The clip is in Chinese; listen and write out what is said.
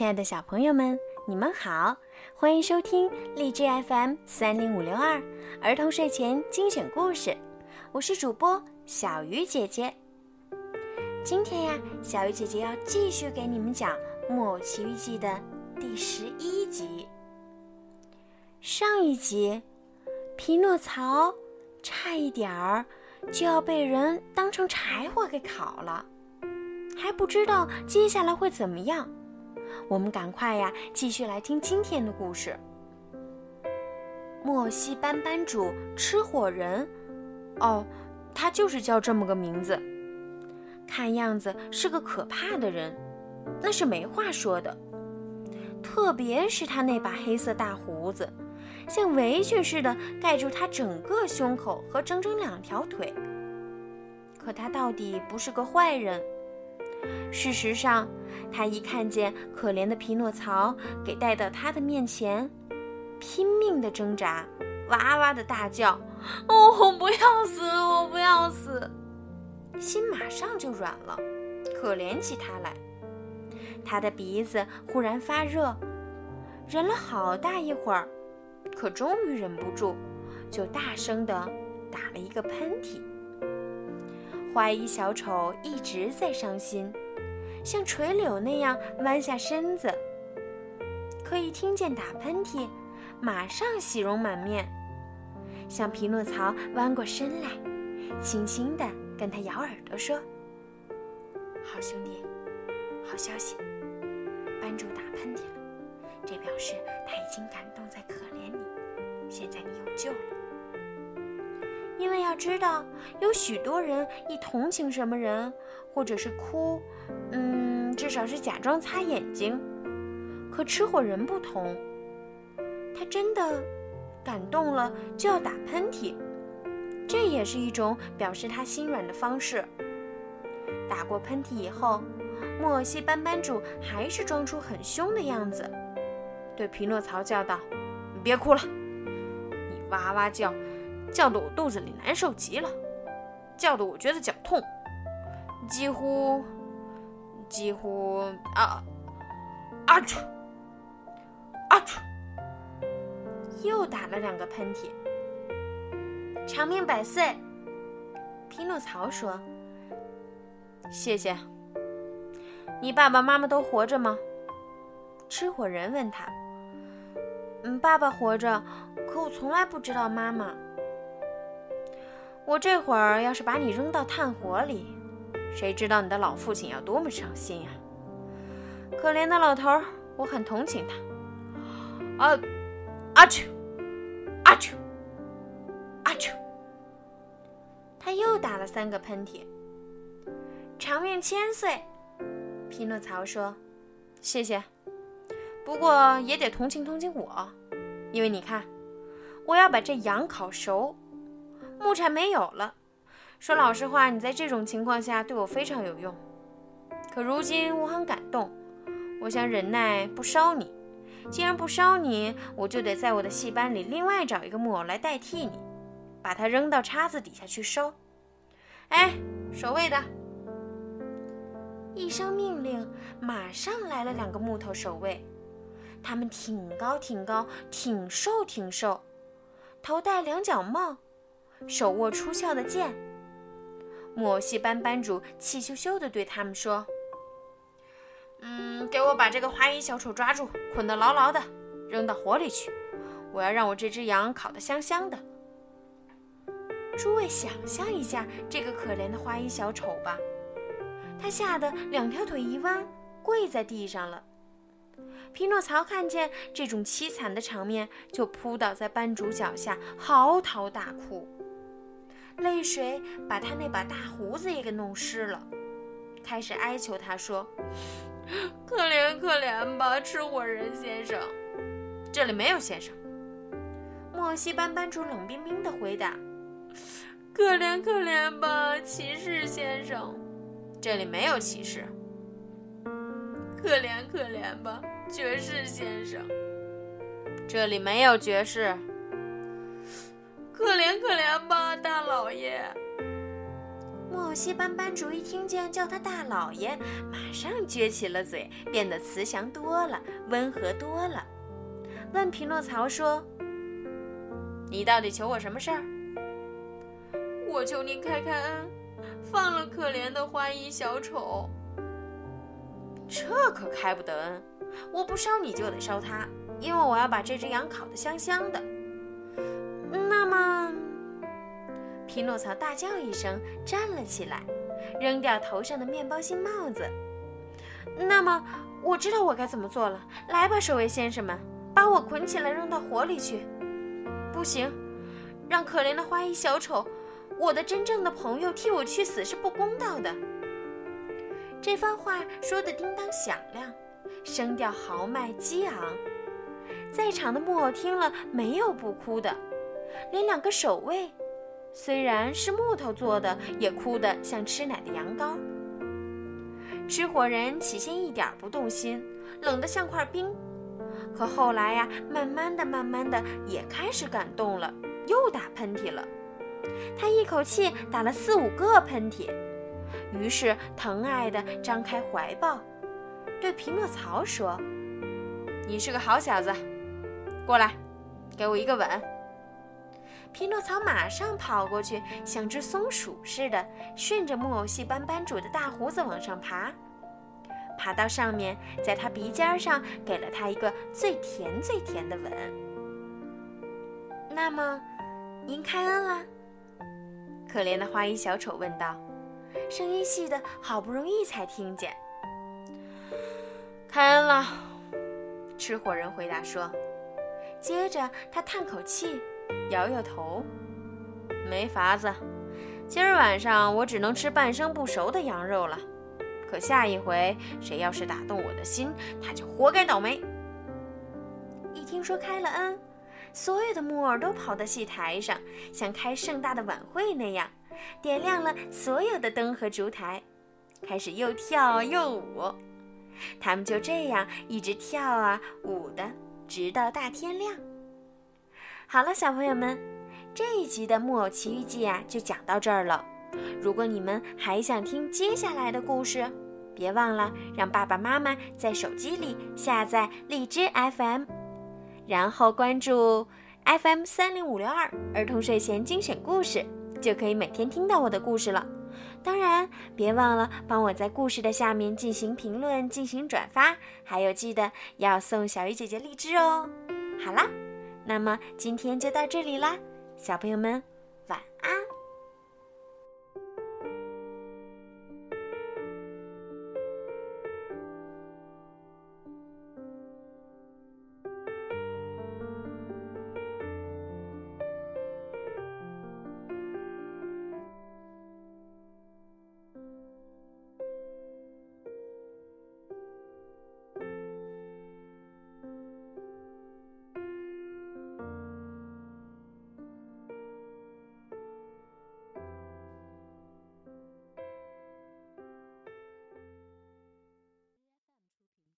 亲爱的小朋友们，你们好，欢迎收听荔枝 FM 三零五六二儿童睡前精选故事，我是主播小鱼姐姐。今天呀，小鱼姐姐要继续给你们讲《木偶奇遇记》的第十一集。上一集，匹诺曹差一点儿就要被人当成柴火给烤了，还不知道接下来会怎么样。我们赶快呀，继续来听今天的故事。莫西班班主吃火人，哦，他就是叫这么个名字。看样子是个可怕的人，那是没话说的。特别是他那把黑色大胡子，像围裙似的盖住他整个胸口和整整两条腿。可他到底不是个坏人。事实上，他一看见可怜的匹诺曹给带到他的面前，拼命的挣扎，哇哇的大叫：“哦，我不要死，我不要死！”心马上就软了，可怜起他来。他的鼻子忽然发热，忍了好大一会儿，可终于忍不住，就大声的打了一个喷嚏。花衣小丑一直在伤心，像垂柳那样弯下身子。可一听见打喷嚏，马上喜容满面，向匹诺曹弯过身来，轻轻地跟他咬耳朵说：“好兄弟，好消息，班主打喷嚏了，这表示他已经感动在可怜你，现在你有救了。”因为要知道，有许多人一同情什么人，或者是哭，嗯，至少是假装擦眼睛。可吃火人不同，他真的感动了就要打喷嚏，这也是一种表示他心软的方式。打过喷嚏以后，莫西班班主还是装出很凶的样子，对匹诺曹叫道：“你别哭了，你哇哇叫。”叫得我肚子里难受极了，叫得我觉得脚痛，几乎，几乎啊，啊嚏，啊嚏，又打了两个喷嚏，长命百岁。匹诺曹说：“谢谢。”你爸爸妈妈都活着吗？吃火人问他。嗯，爸爸活着，可我从来不知道妈妈。我这会儿要是把你扔到炭火里，谁知道你的老父亲要多么伤心呀！可怜的老头，我很同情他。啊，阿秋，阿秋，阿秋！他又打了三个喷嚏。长命千岁，匹诺曹说：“谢谢，不过也得同情同情我，因为你看，我要把这羊烤熟。”木柴没有了。说老实话，你在这种情况下对我非常有用。可如今我很感动，我想忍耐不烧你。既然不烧你，我就得在我的戏班里另外找一个木偶来代替你，把它扔到叉子底下去烧。哎，守卫的！一声命令，马上来了两个木头守卫。他们挺高挺高，挺瘦挺瘦，头戴两角帽。手握出鞘的剑，木偶戏班班主气咻咻地对他们说：“嗯，给我把这个花衣小丑抓住，捆得牢牢的，扔到火里去。我要让我这只羊烤得香香的。”诸位想象一下这个可怜的花衣小丑吧，他吓得两条腿一弯，跪在地上了。匹诺曹看见这种凄惨的场面，就扑倒在班主脚下，嚎啕大哭。泪水把他那把大胡子也给弄湿了，开始哀求他说：“可怜可怜吧，吃火人先生。”这里没有先生。莫西班班主冷冰冰地回答：“可怜可怜吧，骑士先生。”这里没有骑士。可怜可怜吧，爵士先生。这里没有爵士。可怜可怜吧，大老爷！木偶戏班班主一听见叫他大老爷，马上撅起了嘴，变得慈祥多了，温和多了。问匹诺曹说：“你到底求我什么事儿？”“我求您开开恩，放了可怜的花衣小丑。”“这可开不得恩，我不烧你就得烧他，因为我要把这只羊烤得香香的。”那么。匹诺曹大叫一声，站了起来，扔掉头上的面包心帽子。那么，我知道我该怎么做了。来吧，守卫先生们，把我捆起来，扔到火里去。不行，让可怜的花衣小丑，我的真正的朋友，替我去死是不公道的。这番话说得叮当响亮，声调豪迈激昂。在场的木偶听了，没有不哭的，连两个守卫。虽然是木头做的，也哭得像吃奶的羊羔。吃火人起先一点不动心，冷得像块冰。可后来呀，慢慢的、慢慢的也开始感动了，又打喷嚏了。他一口气打了四五个喷嚏，于是疼爱的张开怀抱，对匹诺曹说：“你是个好小子，过来，给我一个吻。”匹诺曹马上跑过去，像只松鼠似的，顺着木偶戏班班主的大胡子往上爬，爬到上面，在他鼻尖上给了他一个最甜最甜的吻。那么，您开恩了？可怜的花衣小丑问道，声音细的好不容易才听见。开恩了，吃火人回答说。接着他叹口气。摇摇头，没法子，今儿晚上我只能吃半生不熟的羊肉了。可下一回谁要是打动我的心，他就活该倒霉。一听说开了恩，所有的木偶都跑到戏台上，像开盛大的晚会那样，点亮了所有的灯和烛台，开始又跳又舞。他们就这样一直跳啊舞的，直到大天亮。好了，小朋友们，这一集的《木偶奇遇记》啊，就讲到这儿了。如果你们还想听接下来的故事，别忘了让爸爸妈妈在手机里下载荔枝 FM，然后关注 FM 三零五六二儿童睡前精选故事，就可以每天听到我的故事了。当然，别忘了帮我在故事的下面进行评论、进行转发，还有记得要送小鱼姐姐荔枝哦。好啦。那么今天就到这里啦，小朋友们。